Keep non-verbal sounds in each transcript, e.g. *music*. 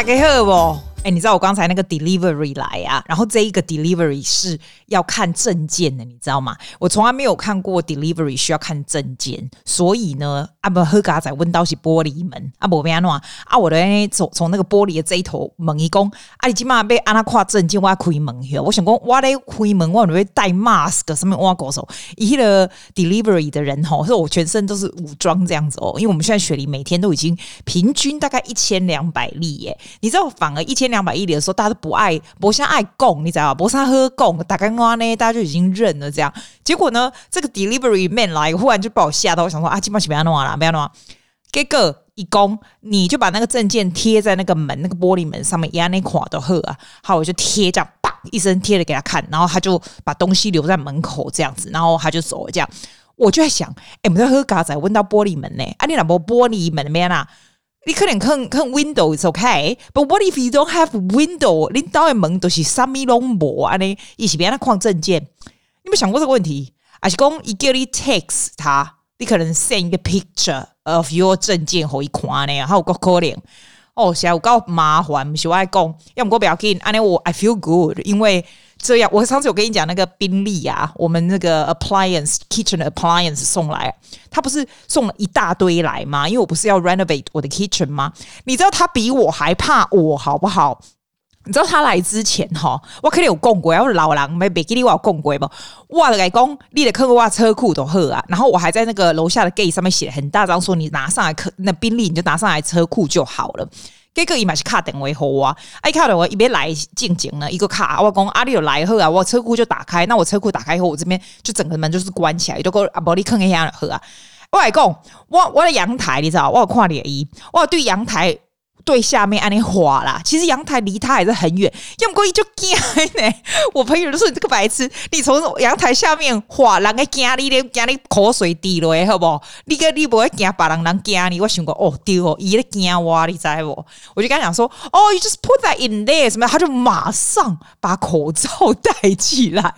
大家好不？哎、你知道我刚才那个 delivery 来啊，然后这一个 delivery 是要看证件的，你知道吗？我从来没有看过 delivery 需要看证件，所以呢，阿不喝嘎仔问到是玻璃门，阿不变喏啊，我的从从那个玻璃的这一头门一攻，啊，你起码被安那跨证件，我要开门去，我想讲，我咧开门，我准备戴 mask，什么挖狗手，一个 delivery 的人吼，说我全身都是武装这样子哦，因为我们现在雪梨每天都已经平均大概一千两百例耶，你知道，反而一千。两百亿里的时候，大家都不爱，不像爱供，你知道吧？不像喝供，打开话呢，大家就已经认了。这样，结果呢，这个 delivery man 来，忽然就把我吓到。我想说啊，基本上不要弄了，不要弄啊。给个一供，你就把那个证件贴在那个门，那个玻璃门上面，压那垮的喝啊。好，我就贴这样，啪一声贴了给他看，然后他就把东西留在门口这样子，然后他就走了。这样，我就在想，哎，我们在喝咖仔，问到玻璃门呢？啊，你那不玻璃门面啊？你可能看看 window is okay，but what if you don't have window？你到的门都是什么拢无啊？你一起别那框证件，你有没有想过这个问题？还是讲一叫你 text 他，你可能 send 一个 picture of your 证件给他看呢？还有个可能哦，现在有够麻烦，不是我爱讲，要么我不要紧，安尼我 I feel good，因为。这样，我上次有跟你讲那个宾利啊，我们那个 appliance kitchen appliance 送来，他不是送了一大堆来吗？因为我不是要 renovate 我的 kitchen 吗？你知道他比我还怕我好不好？你知道他来之前哈，我肯定有供过，我老狼没没给你我有供过不？我的来讲，你的客我车库都好啊，然后我还在那个楼下的 gate 上面写很大张，说你拿上来客那宾利你就拿上来车库就好了。结果伊嘛是敲电话号啊，哎敲电话一边来进前呢，一个卡我讲阿里有来好啊，我车库就打开，那我车库打开以后，我这边就整个门就是关起来，就讲阿伯你看一下好啊，我来讲，我我的阳台你知道，我有看你一，我对阳台。对下面安尼滑啦，其实阳台离他还是很远，要么过去就惊呢。*laughs* 我朋友都说：“你这个白痴，你从阳台下面滑，人家惊你咧，惊你口水滴落，好不好？你个你不会惊别人人惊你。我想过哦，对哦，伊咧惊我，你知不？我就跟他讲说：哦，you just put that in there，什么？他就马上把口罩戴起来。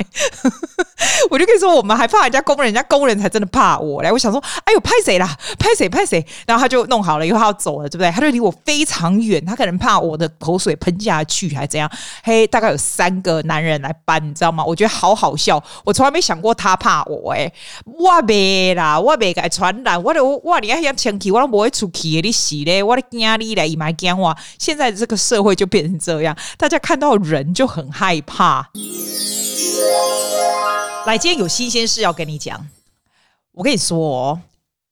*laughs* 我就跟你说，我们还怕人家工人，人家工人才真的怕我嘞。我想说，哎呦，拍谁啦？拍谁？拍谁？然后他就弄好了，以后他要走了，对不对？他就离我非常。远，他可能怕我的口水喷下去，还怎样？嘿，大概有三个男人来搬，你知道吗？我觉得好好笑，我从来没想过他怕我、哎，我没啦，我没敢传染，我都我你要想前去，我都不会出去的，你死嘞，我的惊你嘞，伊买惊我。现在这个社会就变成这样，大家看到人就很害怕。来，今天有新鲜事要跟你讲，我跟你说哦。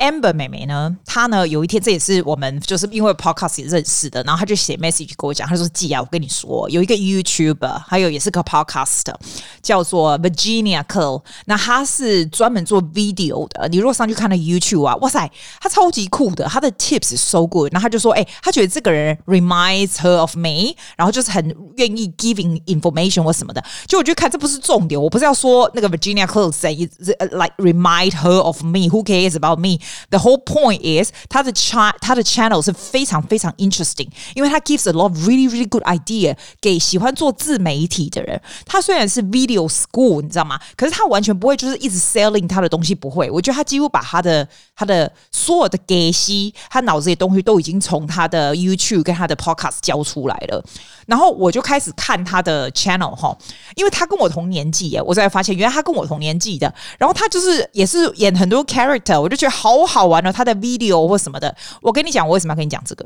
Amber 妹妹呢，她呢有一天，这也是我们就是因为 Podcast 认识的，然后她就写 message 给我讲，她说：“季啊，我跟你说，有一个 YouTuber，还有也是个 Podcast，叫做 Virginia Curl，那他是专门做 video 的。你如果上去看那 YouTube 啊，哇塞，他超级酷的，他的 tips so good。然后他就说，哎，他觉得这个人 reminds her of me，然后就是很愿意 giving information 或什么的。就我觉得看这不是重点，我不是要说那个 Virginia Curl say like remind her of me，who cares about me？” me？The whole point is，他的 cha 他的 channel 是非常非常 interesting，因为他 gives a lot of really really good idea 给喜欢做自媒体的人。他虽然是 video school，你知道吗？可是他完全不会就是一直 selling 他的东西，不会。我觉得他几乎把他的他的所有的给息，他脑子里东西都已经从他的 YouTube 跟他的 podcast 教出来了。然后我就开始看他的 channel 哈，因为他跟我同年纪耶，我才发现原来他跟我同年纪的。然后他就是也是演很多 character，我就觉得好好玩哦，他的 video 或什么的。我跟你讲，我为什么要跟你讲这个？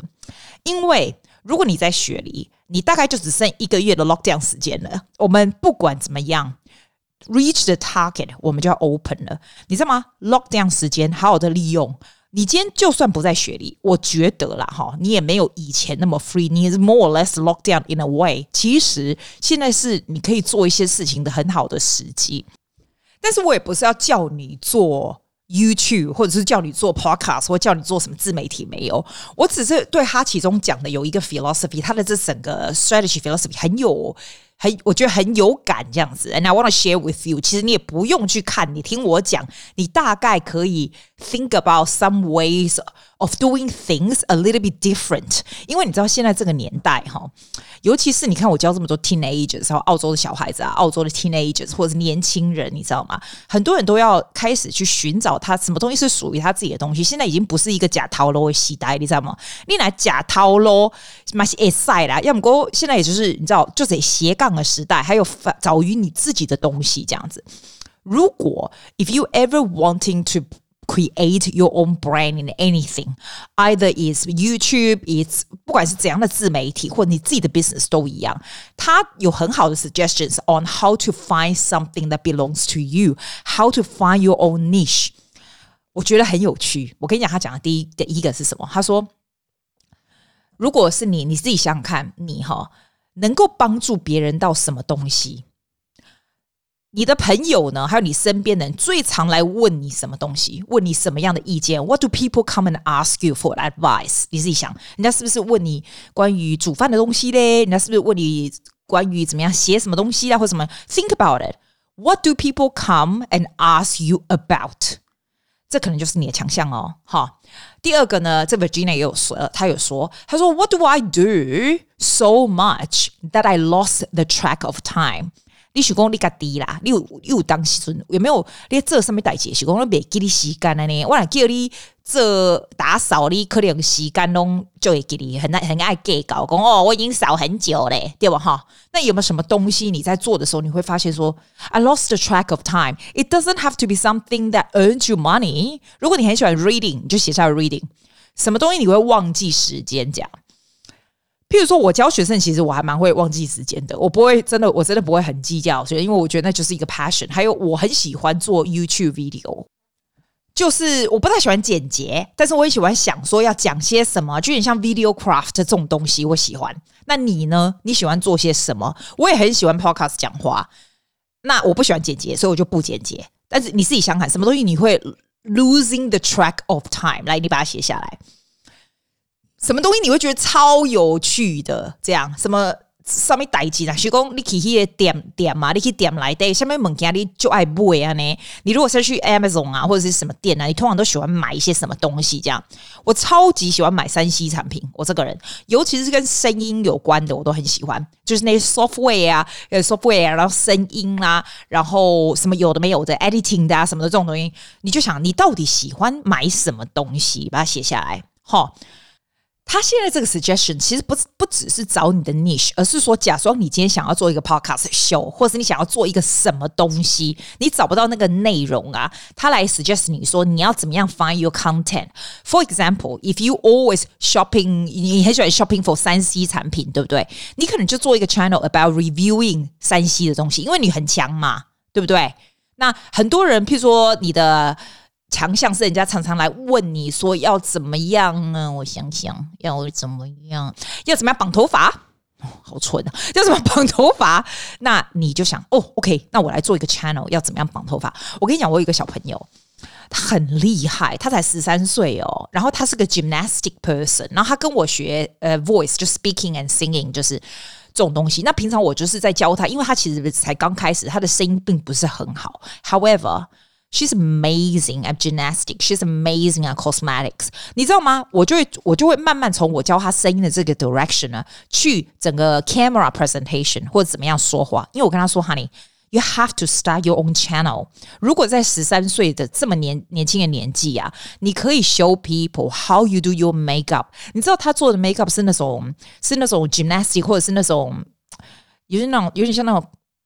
因为如果你在雪梨，你大概就只剩一个月的 lockdown 时间了。我们不管怎么样 reach the target，我们就要 open 了，你知道吗？lockdown 时间好好的利用。你今天就算不在雪梨，我觉得啦哈，你也没有以前那么 free，你是 more or less locked down in a way。其实现在是你可以做一些事情的很好的时机，但是我也不是要叫你做 YouTube，或者是叫你做 Podcast，或叫你做什么自媒体，没有。我只是对他其中讲的有一个 philosophy，他的这整个 strategy philosophy 很有。很，我觉得很有感这样子，and I wanna share with you。其实你也不用去看，你听我讲，你大概可以 think about some ways of doing things a little bit different。因为你知道现在这个年代哈，尤其是你看我教这么多 teenagers，然后澳洲的小孩子啊，澳洲的 teenagers 或者是年轻人，你知道吗？很多人都要开始去寻找他什么东西是属于他自己的东西。现在已经不是一个假套路的时代，你知道吗？你拿假套路，嘛是会使啦。要么过现在也就是你知道，就是斜杠的时代，还有找于你自己的东西这样子。如果 if you ever wanting to create your own brand in anything, either is YouTube, it's 不管是怎样的自媒体或者你自己的 business 都一样，它有很好的 suggestions on how to find something that belongs to you, how to find your own niche。我觉得很有趣。我跟你讲，他讲的第一第一个是什么？他说，如果是你，你自己想想看，你哈能够帮助别人到什么东西？ 你的朋友呢？还有你身边的人最常来问你什么东西？问你什么样的意见？What do people come and ask you for advice？你自己想，人家是不是问你关于煮饭的东西嘞？人家是不是问你关于怎么样写什么东西啊，或什么？Think about it. What do people come and ask you about？这可能就是你的强项哦。哈，第二个呢，这 Virginia 也有说，他有说，他说，What do I do so much that I lost the track of time？ 你许功力较低啦，你有你有当时阵有没有你做什么代志？许功你别记你时间了呢？我来叫你做打扫，你可能时间拢就会记你很爱很爱计较讲哦，我已经扫很久嘞，对吧？哈，那有没有什么东西你在做的时候，你会发现说，I lost the track of time. It doesn't have to be something that earns you money. 如果你很喜欢 reading，你就写下 reading。什么东西你会忘记时间？讲。譬如说，我教学生，其实我还蛮会忘记时间的。我不会真的，我真的不会很计较，所以因为我觉得那就是一个 passion。还有，我很喜欢做 YouTube video，就是我不太喜欢简洁，但是我也喜欢想说要讲些什么，就有点像 video craft 这种东西，我喜欢。那你呢？你喜欢做些什么？我也很喜欢 podcast 讲话。那我不喜欢简洁，所以我就不简洁。但是你自己想想，什么东西你会 losing the track of time？来，你把它写下来。什么东西你会觉得超有趣的？这样什么上面代志啦？徐工，你去那个店店嘛？你去点来的，下面物件你就爱买啊呢？你如果是去 Amazon 啊，或者是什么店啊，你通常都喜欢买一些什么东西？这样，我超级喜欢买三 C 产品。我这个人，尤其是跟声音有关的，我都很喜欢。就是那些 software 啊，呃，software，然后声音、啊，然后什么有的没有的 editing 的啊，什么的这种东西，你就想你到底喜欢买什么东西？把它写下来，齁。他现在这个 suggestion 其实不不只是找你的 niche，而是说，假装你今天想要做一个 podcast show，或是你想要做一个什么东西，你找不到那个内容啊，他来 suggest 你说你要怎么样 find your content。For example, if you always shopping，你很喜欢 shopping for 三 C 产品，对不对？你可能就做一个 channel about reviewing 三 C 的东西，因为你很强嘛，对不对？那很多人，譬如说你的。强项是人家常常来问你说要怎么样呢？我想想要怎么样，要怎么样绑头发？好蠢啊！*laughs* 要怎么绑头发？那你就想哦，OK，那我来做一个 channel，要怎么样绑头发？我跟你讲，我有一个小朋友，他很厉害，他才十三岁哦，然后他是个 gymnastic person，然后他跟我学呃 voice，就 speaking and singing，就是这种东西。那平常我就是在教他，因为他其实才刚开始，他的声音并不是很好。However。She's amazing at gymnastics. She's amazing at cosmetics. 你知道吗？我就会我就会慢慢从我教她声音的这个 direction 呢，去整个 camera presentation 或者怎么样说话。因为我跟她说，Honey, you have to start your own channel. 如果在十三岁的这么年年轻的年纪啊，你可以 show people how you do your makeup。你知道她做的 makeup 是那种是那种 gymnastic 或者是那种有点那种有点像那种。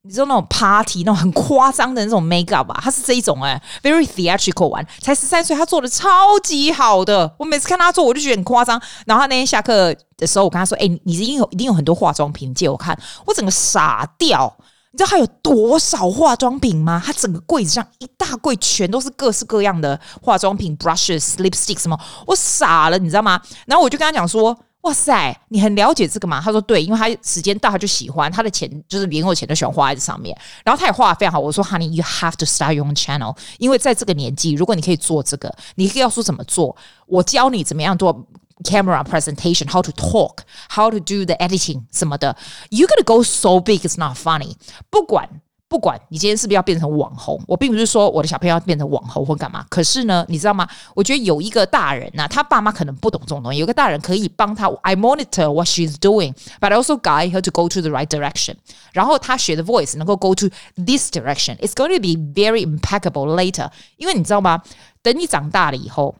你知道那种 party 那种很夸张的那种 makeup 吧？他是这一种哎、，very theatrical one。才十三岁，他做的超级好的。我每次看他做，我就觉得很夸张。然后他那天下课的时候，我跟他说：“哎、你一定有一定有很多化妆品借我看。”我整个傻掉。你知道他有多少化妆品吗？他整个柜子上一大柜全都是各式各样的化妆品，brushes、lipstick 什么，我傻了，你知道吗？然后我就跟他讲说。哇塞，你很了解这个吗？他说对，因为他时间到他就喜欢，他的钱就是零用钱都喜欢花在这上面。然后他也画的非常好。我说，Honey，you have to start your own channel，因为在这个年纪，如果你可以做这个，你可以告诉怎么做，我教你怎么样做 camera presentation，how to talk，how to do the editing 什么的。You gonna go so big，it's not funny。不管不管你今天是不是要变成网红，我并不是说我的小朋友要变成网红或干嘛。可是呢，你知道吗？我觉得有一个大人呐、啊，他爸妈可能不懂这种东西，有个大人可以帮他，I monitor what she's doing，but I also guide her to go to the right direction。然后他学的 voice 能够 go to this direction，it's going to be very impeccable later。因为你知道吗？等你长大了以后。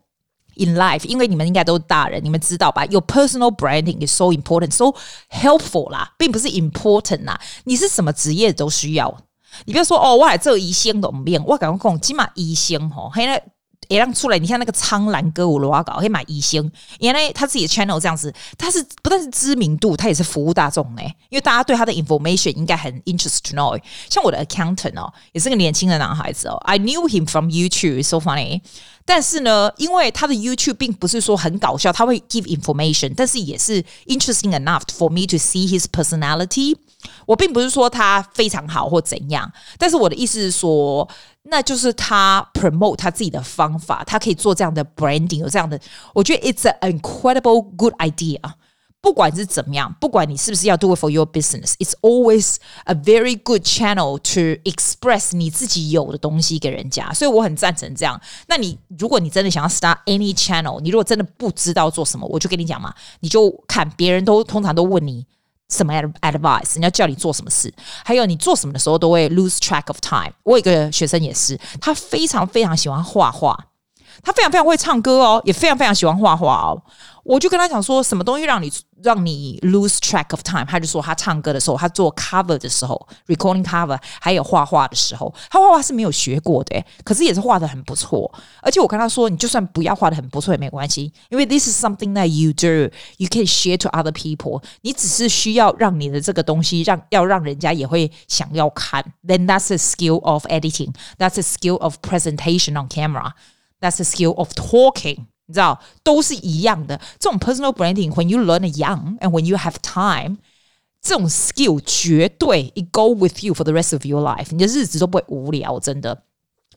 In life，因为你们应该都是大人，你们知道吧？Your personal branding is so important, so helpful 啦，并不是 important 啦。你是什么职业都需要。 你不要说哦，我还做医生都唔变，我敢讲起码医生吼，现在也让出来。你看那个苍蓝鸽，我罗搞可以买医生，原来他自己的 channel 这样子，他是不但是知名度，他也是服务大众呢。因为大家对他的 information 应该很 interest to know。像我的 accountant 哦，也是个年轻的男孩子哦，I knew him from YouTube, so funny。但是呢，因为他的 YouTube 并不是说很搞笑，他会 give information，但是也是 interesting enough for me to see his personality。我并不是说他非常好或怎样，但是我的意思是说，那就是他 promote 他自己的方法，他可以做这样的 branding，有这样的，我觉得 it's an incredible good idea。不管是怎么样，不管你是不是要 do it for your business，it's always a very good channel to express 你自己有的东西给人家。所以我很赞成这样。那你如果你真的想要 start any channel，你如果真的不知道做什么，我就跟你讲嘛，你就看别人都通常都问你什么 advice，人家叫你做什么事，还有你做什么的时候都会 lose track of time。我有一个学生也是，他非常非常喜欢画画，他非常非常会唱歌哦，也非常非常喜欢画画哦。我就跟他讲说，什么东西让你让你 lose track of time？他就说他唱歌的时候，他做 cover 的时候，recording cover，还有画画的时候，他画画是没有学过的，可是也是画得很不错。而且我跟他说，你就算不要画得很不错也没关系，因为 this is something that you do，you can share to other people。你只是需要让你的这个东西让要让人家也会想要看，then that's a skill of editing，that's a skill of presentation on camera，that's a skill of talking。 你知道，都是一样的。这种 personal branding，when you learn young and when you have time，这种 skill 绝对 it go with you for the rest of your life，你的日子都不会无聊，真的。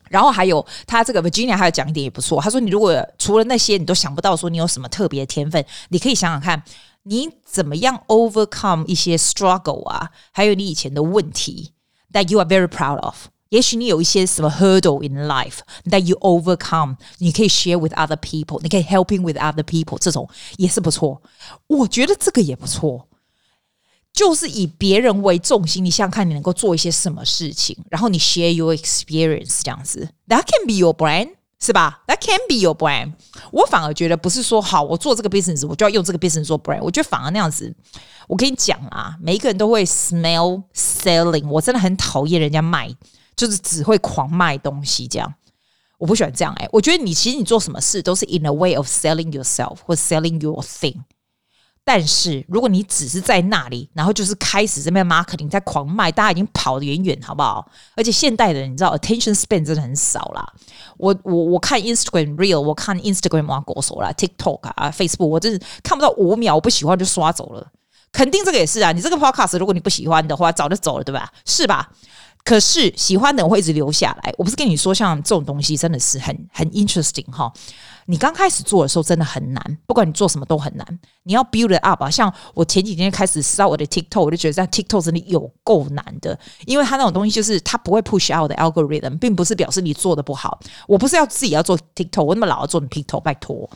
然后还有，他这个 Virginia 还有讲一点也不错。他说，你如果除了那些你都想不到说你有什么特别的天分，你可以想想看，你怎么样 overcome 一些 struggle 啊，还有你以前的问题，that you are very proud of。 也许你有一些什么 hurdle in life that you overcome，你可以 share with other people，你可以 helping with other people，这种也是不错。我觉得这个也不错，就是以别人为重心，你想想看你能够做一些什么事情，然后你 share your experience 这样子，that can be your brand，是吧？That can be your brand。我反而觉得不是说好，我做这个 business，我就要用这个 business 做 brand。我觉得反而那样子，我跟你讲啊，每一个人都会 smell selling，我真的很讨厌人家卖。就是只会狂卖东西这样，我不喜欢这样哎、我觉得你其实你做什么事都是 in a way of selling yourself 或 selling your thing。但是如果你只是在那里，然后就是开始这边 marketing 在狂卖，大家已经跑得远远，好不好？而且现代的人你知道 attention span 真的很少啦。我我我看 Instagram real，我看 Instagram 网狗手啦，TikTok 啊，Facebook，我真是看不到五秒，我不喜欢就刷走了。肯定这个也是啊。你这个 podcast 如果你不喜欢的话，早就走了，对吧？是吧？可是喜欢的人会一直留下来。我不是跟你说，像这种东西真的是很很 interesting 哈。你刚开始做的时候真的很难，不管你做什么都很难。你要 build it up 啊。像我前几天开始烧我的 TikTok，我就觉得在 TikTok 真的有够难的，因为它那种东西就是它不会 push out 的 algorithm，并不是表示你做的不好。我不是要自己要做 TikTok，我那么老要做你 TikTok，拜托。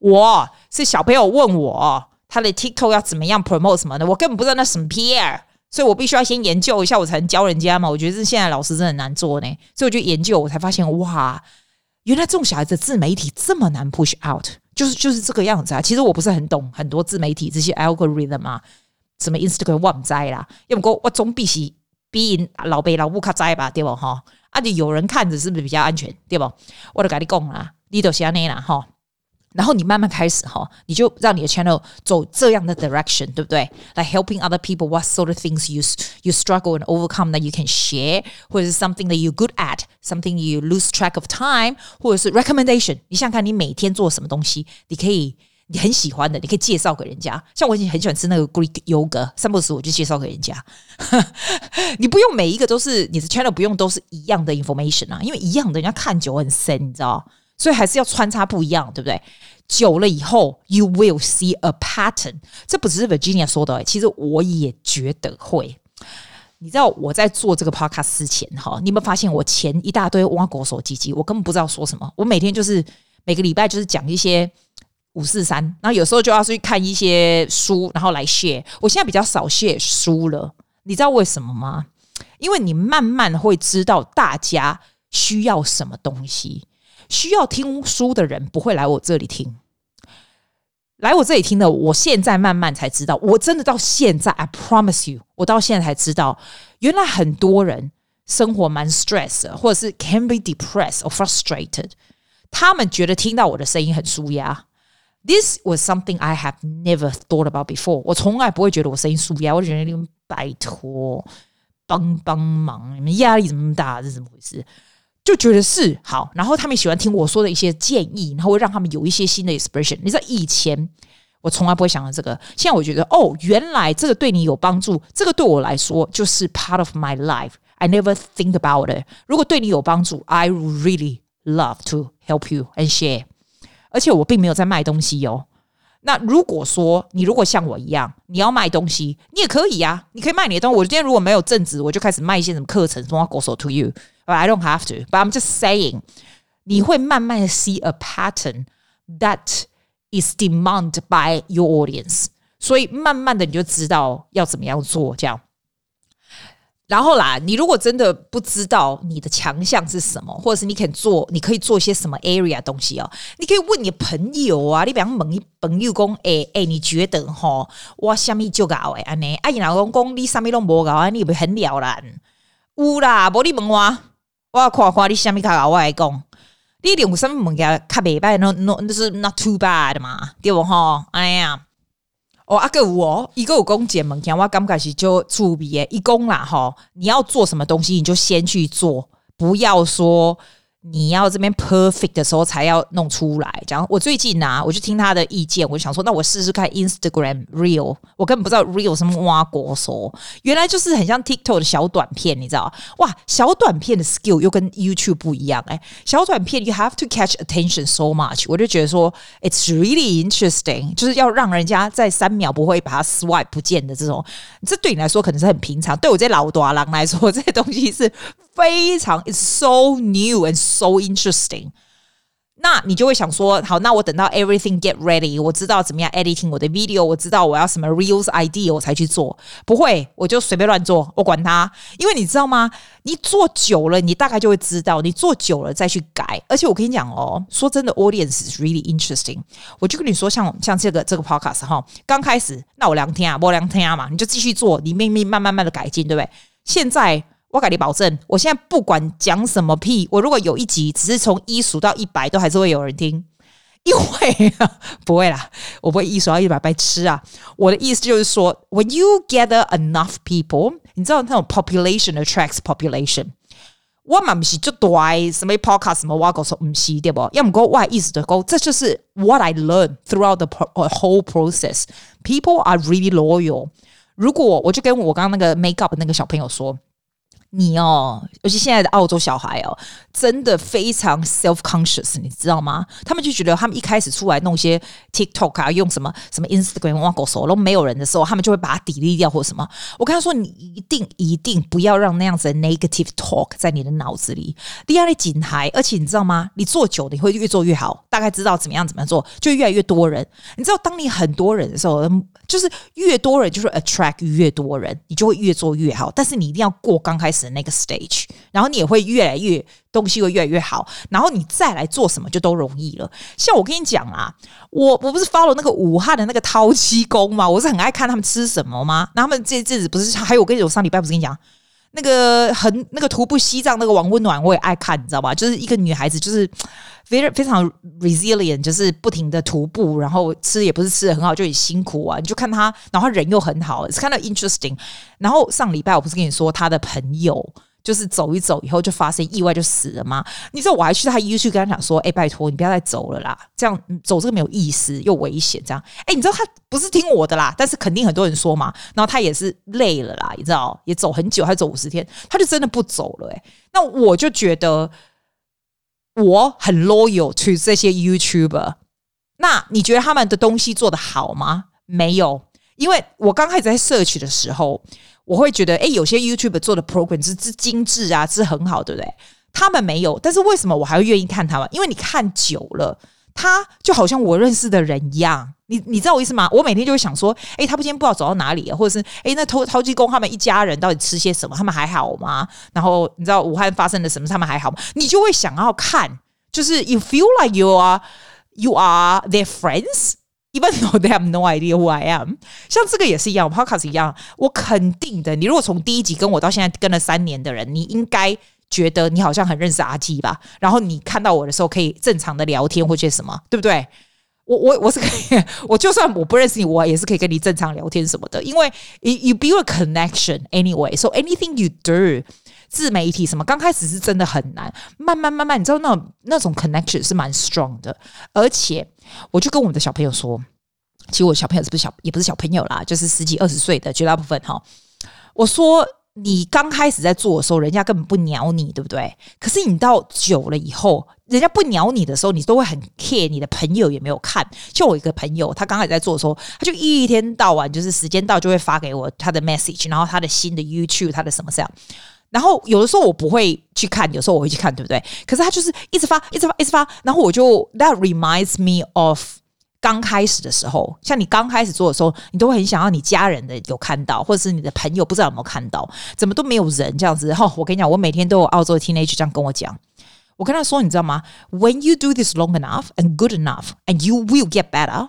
我是小朋友问我他的 TikTok 要怎么样 promote 什么的，我根本不知道那什么 PR。所以我必须要先研究一下，我才能教人家嘛。我觉得这现在老师真的很难做呢，所以我就研究，我才发现哇，原来这种小孩子自媒体这么难 push out，就是就是这个样子啊。其实我不是很懂很多自媒体这些 algorithm 啊，什么 Instagram 我不知啦，要不过我总比起比老辈老母卡知吧，对不哈？啊，就有人看着是不是比较安全，对不？我都跟你讲啦，你都是安尼啦哈。然后你慢慢开始哈，你就让你的 channel 走这样的 direction，对不对？Like helping other people, what sort of things you you struggle and overcome that you can share，或者是 something that you good at，something you lose track of time，或者是 recommendation。你想想看你每天做什么东西，你可以你很喜欢的，你可以介绍给人家。像我以前很喜欢吃那个 Greek yogurt，三不时我就介绍给人家。你不用每一个都是你的 channel 不用都是一样的 information 啊，因为一样的人家看久很深，你知道。所以还是要穿插不一样，对不对？久了以后，you will see a pattern。这不只是 Virginia 说的，其实我也觉得会。你知道我在做这个 podcast 之前哈，你有没有发现我前一大堆挖狗手机机，我根本不知道说什么。我每天就是每个礼拜就是讲一些五四三，然后有时候就要去看一些书，然后来 share。我现在比较少 share 书了，你知道为什么吗？因为你慢慢会知道大家需要什么东西，需要听书的人不会来我这里听。来我这里听的，我现在慢慢才知道，我真的到现在，I promise you，我到现在才知道，原来很多人生活蛮 stress，或者是 can be depressed or frustrated，他们觉得听到我的声音很舒压。This was something I have never thought about before。我从来不会觉得我声音舒压，我觉得你们拜托帮帮忙，你们压力怎么那么大，这是怎么回事？就觉得是好，然后他们喜欢听我说的一些建议，然后会让他们有一些新的 expression。你知道以前我从来不会想到这个，现在我觉得哦，原来这个对你有帮助，这个对我来说就是 part of my life。I never think about it。如果对你有帮助，I really love to help you and share。而且我并没有在卖东西哦。那如果说你如果像我一样，你要卖东西，你也可以呀，你可以卖你的东西。我今天如果没有正职，我就开始卖一些什么课程，什么 goes to you。But I don't have to, but I'm just saying，你会慢慢的 see a pattern that is demanded by your audience，所以慢慢的你就知道要怎么样做这样。然后啦，你如果真的不知道你的强项是什么，或者是你可以做，你可以做些什么 area 东西哦，你可以问你朋友啊，你比方问你朋友讲，哎哎，你觉得哈，我什么就搞诶，安尼，啊，然后讲你什么都无搞，你不很了然？有啦，无你问我。我看看你虾米卡搞，我来讲，你有什么物件较袂歹，no no，就是 not too bad 嘛，对不吼？哎呀，哦，阿个有哦，一个有讲解物件，我感觉是就趣味的，一讲啦吼，你要做什么东西，你就先去做，不要说。你要这边 perfect 的时候才要弄出来。讲我最近啊，我就听他的意见，我就想说，那我试试看 Instagram Reel。我根本不知道 Reel 什么挖国说，原来就是很像 TikTok 的小短片，你知道？哇，小短片的 skill 又跟 YouTube 不一样哎、小短片 you have to catch attention so much，我就觉得说 it's really interesting，就是要让人家在三秒不会把它 swipe 不见的这种。这对你来说可能是很平常，对我这老大人来说，这些东西是。非常，it's so new and so interesting。那你就会想说，好，那我等到 everything get ready，我知道怎么样 editing 我的 video，我知道我要什么 reels idea，我才去做。不会，我就随便乱做，我管它。因为你知道吗？你做久了，你大概就会知道。你做久了再去改。而且我跟你讲哦，说真的，audience is really interesting。我就跟你说像，像这个这个 podcast 哈，刚开始那我两天啊，我两天啊嘛，你就继续做，你慢慢慢慢慢的改进，对不对？现在。我给你保证，我现在不管讲什么屁，我如果有一集只是从一数到一百，都还是会有人听，因为不会啦，我不会一数到一百白痴啊。我的意思就是说，when you gather enough people，你知道那种 population attracts population。我嘛不是就对什么 podcast 什么挖狗说唔是对不？要么讲我意思的讲，这就是 what I learned throughout the whole process。People are really loyal。如果我就跟我刚刚那个 make up 那个小朋友说。你哦，尤其现在的澳洲小孩哦，真的非常 self conscious，你知道吗？他们就觉得他们一开始出来弄些 TikTok 啊，用什么什么 Instagram 哇狗手都没有人的时候，他们就会把它 delete 掉或什么。我跟他说，你一定一定不要让那样子的 negative talk 在你的脑子里。第二，你紧还，而且你知道吗？你做久了，你会越做越好，大概知道怎么样怎么样做，就越来越多人。你知道，当你很多人的时候，就是越多人就是 attract 越多人，你就会越做越好。但是你一定要过刚开始。的那个 stage，然后你也会越来越东西会越来越好，然后你再来做什么就都容易了。像我跟你讲啊，我我不是发了那个武汉的那个淘七公吗？我是很爱看他们吃什么吗？那他们这阵子不是还有我跟你我上礼拜不是跟你讲那个很那个徒步西藏那个王温暖，我也爱看，你知道吧？就是一个女孩子，就是非常非常 resilient，就是不停的徒步，然后吃也不是吃的很好，就很辛苦啊。你就看她，然后人又很好，是看到 interesting。然后上礼拜我不是跟你说她的朋友。就是走一走以后就发生意外就死了吗？你知道我还去他 YouTube 跟他讲说，哎、拜托你不要再走了啦，这样走这个没有意思又危险，这样。哎、你知道他不是听我的啦，但是肯定很多人说嘛。然后他也是累了啦，你知道，也走很久，他走五十天，他就真的不走了、欸。哎，那我就觉得我很 loyal to 这些 YouTuber。那你觉得他们的东西做得好吗？没有，因为我刚开始在 search 的时候。我会觉得，哎，有些 YouTube 做的 program 是是精致啊，是很好，对不对？他们没有，但是为什么我还会愿意看他们？因为你看久了，他就好像我认识的人一样。你你知道我意思吗？我每天就会想说，哎，他不今天不知道走到哪里了，或者是哎，那偷偷鸡公他们一家人到底吃些什么？他们还好吗？然后你知道武汉发生了什么？他们还好吗？你就会想要看，就是 you feel like you are you are their friends。Even though they have no idea who I am，像这个也是一样，Podcast 一样，我肯定的。你如果从第一集跟我到现在跟了三年的人，你应该觉得你好像很认识阿基吧？然后你看到我的时候可以正常的聊天或者什么，对不对？我我我是可以，我就算我不认识你，我也是可以跟你正常聊天什么的，因为 you build a connection anyway. So anything you do，自媒体什么，刚开始是真的很难，慢慢慢慢，你知道那种那种 connection 是蛮 strong 的，而且。我就跟我们的小朋友说，其实我小朋友是不是小，也不是小朋友啦，就是十几二十岁的绝大部分哈。我说你刚开始在做的时候，人家根本不鸟你，对不对？可是你到久了以后，人家不鸟你的时候，你都会很 care 你的朋友有没有看。就我一个朋友，他刚开始在做的时候，他就一天到晚就是时间到就会发给我他的 message，然后他的新的 YouTube，他的什么这样。然后有的时候我不会去看，有时候我会去看，对不对？可是他就是一直发，一直发，一直发。然后我就 That reminds me of 刚开始的时候，像你刚开始做的时候，你都会很想要你家人的有看到，或者是你的朋友不知道有没有看到，怎么都没有人这样子。哈，我跟你讲，我每天都有澳洲的 teenager 这样跟我讲，我跟他说，你知道吗？When you do this long enough and good enough, and you will get better.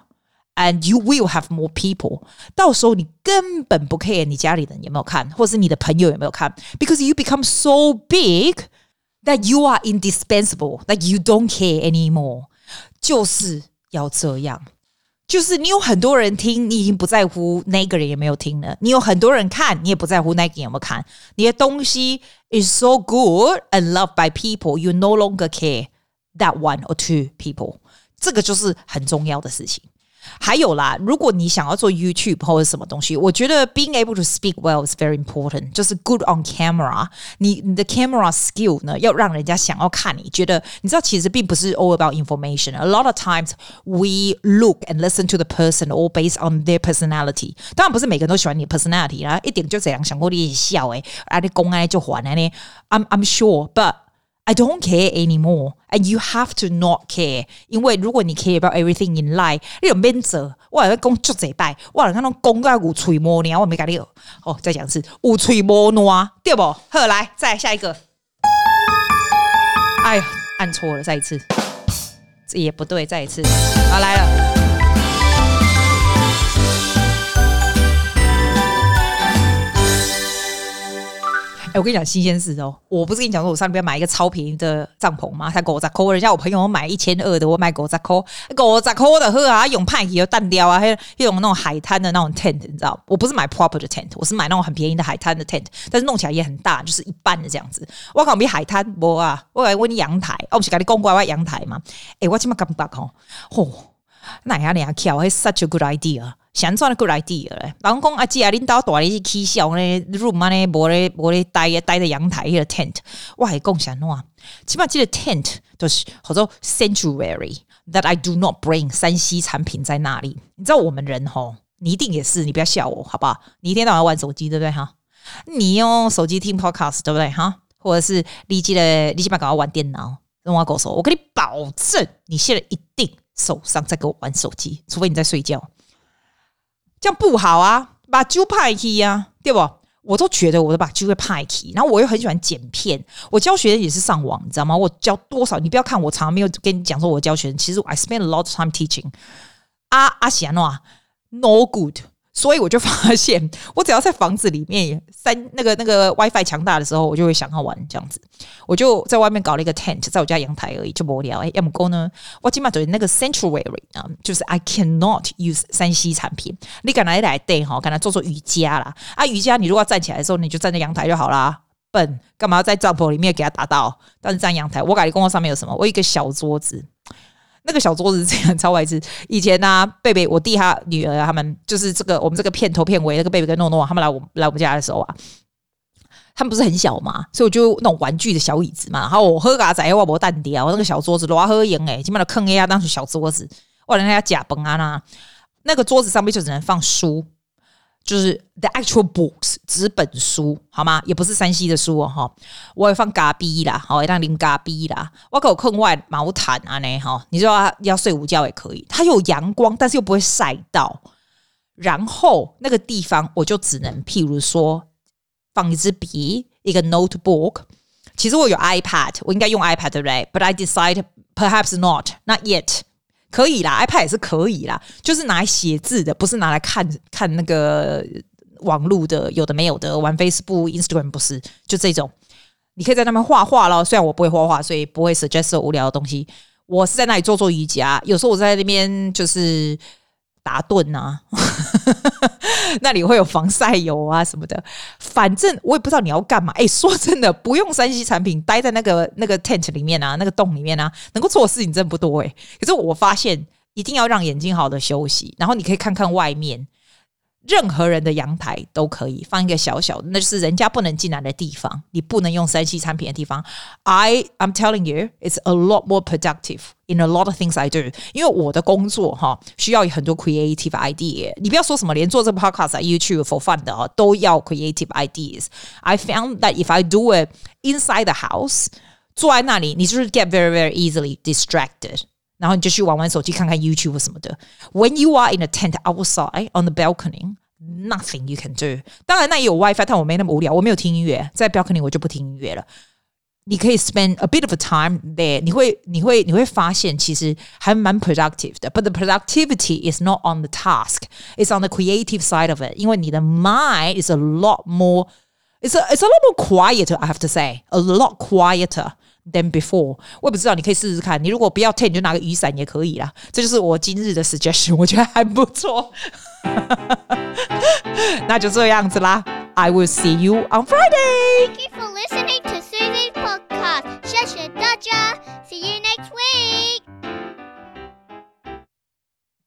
And you will have more people。到时候你根本不 care 你家里人有没有看，或是你的朋友有没有看，because you become so big that you are indispensable, that you don't care anymore。就是要这样，就是你有很多人听，你已经不在乎那个人有没有听了；你有很多人看，你也不在乎那个人有没有看。你的东西 is so good and loved by people, you no longer care that one or two people。这个就是很重要的事情。 还有啦，如果你想要做 YouTube 或者什么东西，我觉得 being able to speak well is very important，就是 good on camera 你。你你的 camera skill 呢，要让人家想要看你，觉得你知道，其实并不是 all about information。A lot of times we look and listen to the person all based on their personality。当然不是每个人都喜欢你的 personality 啦，一点就这样想过你笑诶，啊你公安就还了呢。I'm I'm sure，but I don't care anymore, and you have to not care. 因为如果你 care about everything in life，你有免责，我来讲足几摆，我来看拢讲个有嘴无呢，我没跟你哦，再讲一次，有嘴无呢，对不？好，来再下一个。哎呀，按错了，再一次，这也不对，再一次，好来了。哎，我跟你讲新鲜事哦！我不是跟你讲说，我上边买一个超便宜的帐篷吗？才五十块，人家我朋友买一千二的，我买五十块，五十块的喝啊，用派去淡掉啊，还用那种海滩的那种 tent，你知道？我不是买 proper 的 tent，我是买那种很便宜的海滩的 tent，但是弄起来也很大，就是一般的这样子。我讲比海滩不啊，我来问你阳台，我不是跟你讲过我阳台吗？哎，我今麦感觉吼，嚯，那呀那巧，还 such a good idea。想赚的 good idea 嘞，人讲阿姐啊，领导带你去起笑呢，room 啊呢，无咧无咧待待在阳台迄个 tent，我还讲啥喏？起码这个 tent 就是叫做 sanctuary that I do not bring 三 C 产品在那里。你知道我们人吼，你一定也是，你不要笑我好不好？你一天到晚玩手机对不对哈？你用手机听 podcast 对不对哈？或者是你记得你起码搞要玩电脑，跟我说，我跟你保证，你现在一定手上在给我玩手机，除非你在睡觉。这样不好啊，把揪派去呀，对不？我都觉得我都把揪会派去，然后我又很喜欢剪片。我教学生也是上网，你知道吗？我教多少？你不要看我常常没有跟你讲说我教学生，其实 I spend a lot of time teaching。啊啊，行啊，no good。所以我就发现，*laughs* 我只要在房子里面三那个那个 WiFi 强大的时候，我就会想要玩这样子。我就在外面搞了一个 tent，在我家阳台而已，就无聊。哎，要么呢？我起码对那个 sanctuary 啊，就是 I cannot use 三 C 产品。你敢来来对哈？敢来做做瑜伽啦？啊，瑜伽你如果要站起来的时候，你就站在阳台就好啦。笨，干嘛要在帐篷里面给他打到？但是站阳台，我感觉工作上面有什么？我有一个小桌子。那个小桌子这样 *laughs* 超白痴。以前呢、啊，贝贝我弟他女儿他们就是这个我们这个片头片尾那个贝贝跟诺诺他们来我来我们家的时候啊，他们不是很小嘛，所以我就那种玩具的小椅子嘛，然后我喝咖仔我无蛋掉，我那个小桌子多喝赢诶，基本上坑 A 啊，当成小桌子，我让人家假崩啊那那个桌子上面就只能放书。就是 the actual books 纸本书，好吗？也不是山西的书哦，哈。我会放咖啡啦，好，让淋咖啡啦。我可有课外毛毯啊，呢，哈。你说要，要睡午觉也可以，它有阳光，但是又不会晒到。然后那个地方我就只能，譬如说放一支笔，一个 notebook。其实我有 iPad，我应该用 iPad 对不对？But I decide perhaps not, not yet。可以啦，iPad 也是可以啦，就是拿来写字的，不是拿来看看那个网络的，有的没有的，玩 Facebook、Instagram 不是，就这种。你可以在那边画画咯，虽然我不会画画，所以不会 suggest 无聊的东西。我是在那里做做瑜伽，有时候我在那边就是。打盹呐、啊，*laughs* 那里会有防晒油啊什么的，反正我也不知道你要干嘛。哎，*laughs* 说真的，不用三 C 产品，待在那个那个 tent 里面啊，那个洞里面啊，能够做的事情真不多哎。可是我发现，一定要让眼睛好的休息，然后你可以看看外面。任何人的阳台都可以放一个小小的，那就是人家不能进来的地方，你不能用 3C 产品的地方。I I'm telling you, it's a lot more productive in a lot of things I do。因为我的工作哈需要很多 creative idea。你不要说什么，连做这个 podcast 啊，YouTube for fun 的都要 creative ideas。I found that if I do it inside the house，坐在那里，你就是 get very very easily distracted。 然后你就去玩玩手机，看看 YouTube 什么的。When you are in a tent outside on the balcony, nothing you can do。当然那也有 WiFi，但我没那么无聊，我没有听音乐，在 balcony 我就不听音乐了。你可以 spend a bit of a time there，你会你会你会发现其实还蛮 productive 的。But the productivity is not on the task, it's on the creative side of it。因为你的 mind is a lot more, it's a it's a lot more quieter. I have to say, a lot quieter. than before 我也不知道你可以试试看你如果不要 ten 你就拿个雨伞也可以啦这就是我今日的 suggestion 我觉得还不错那就这样子啦 i will see you on friday thank you for listening to sunday podcast 谢谢大家 see you next week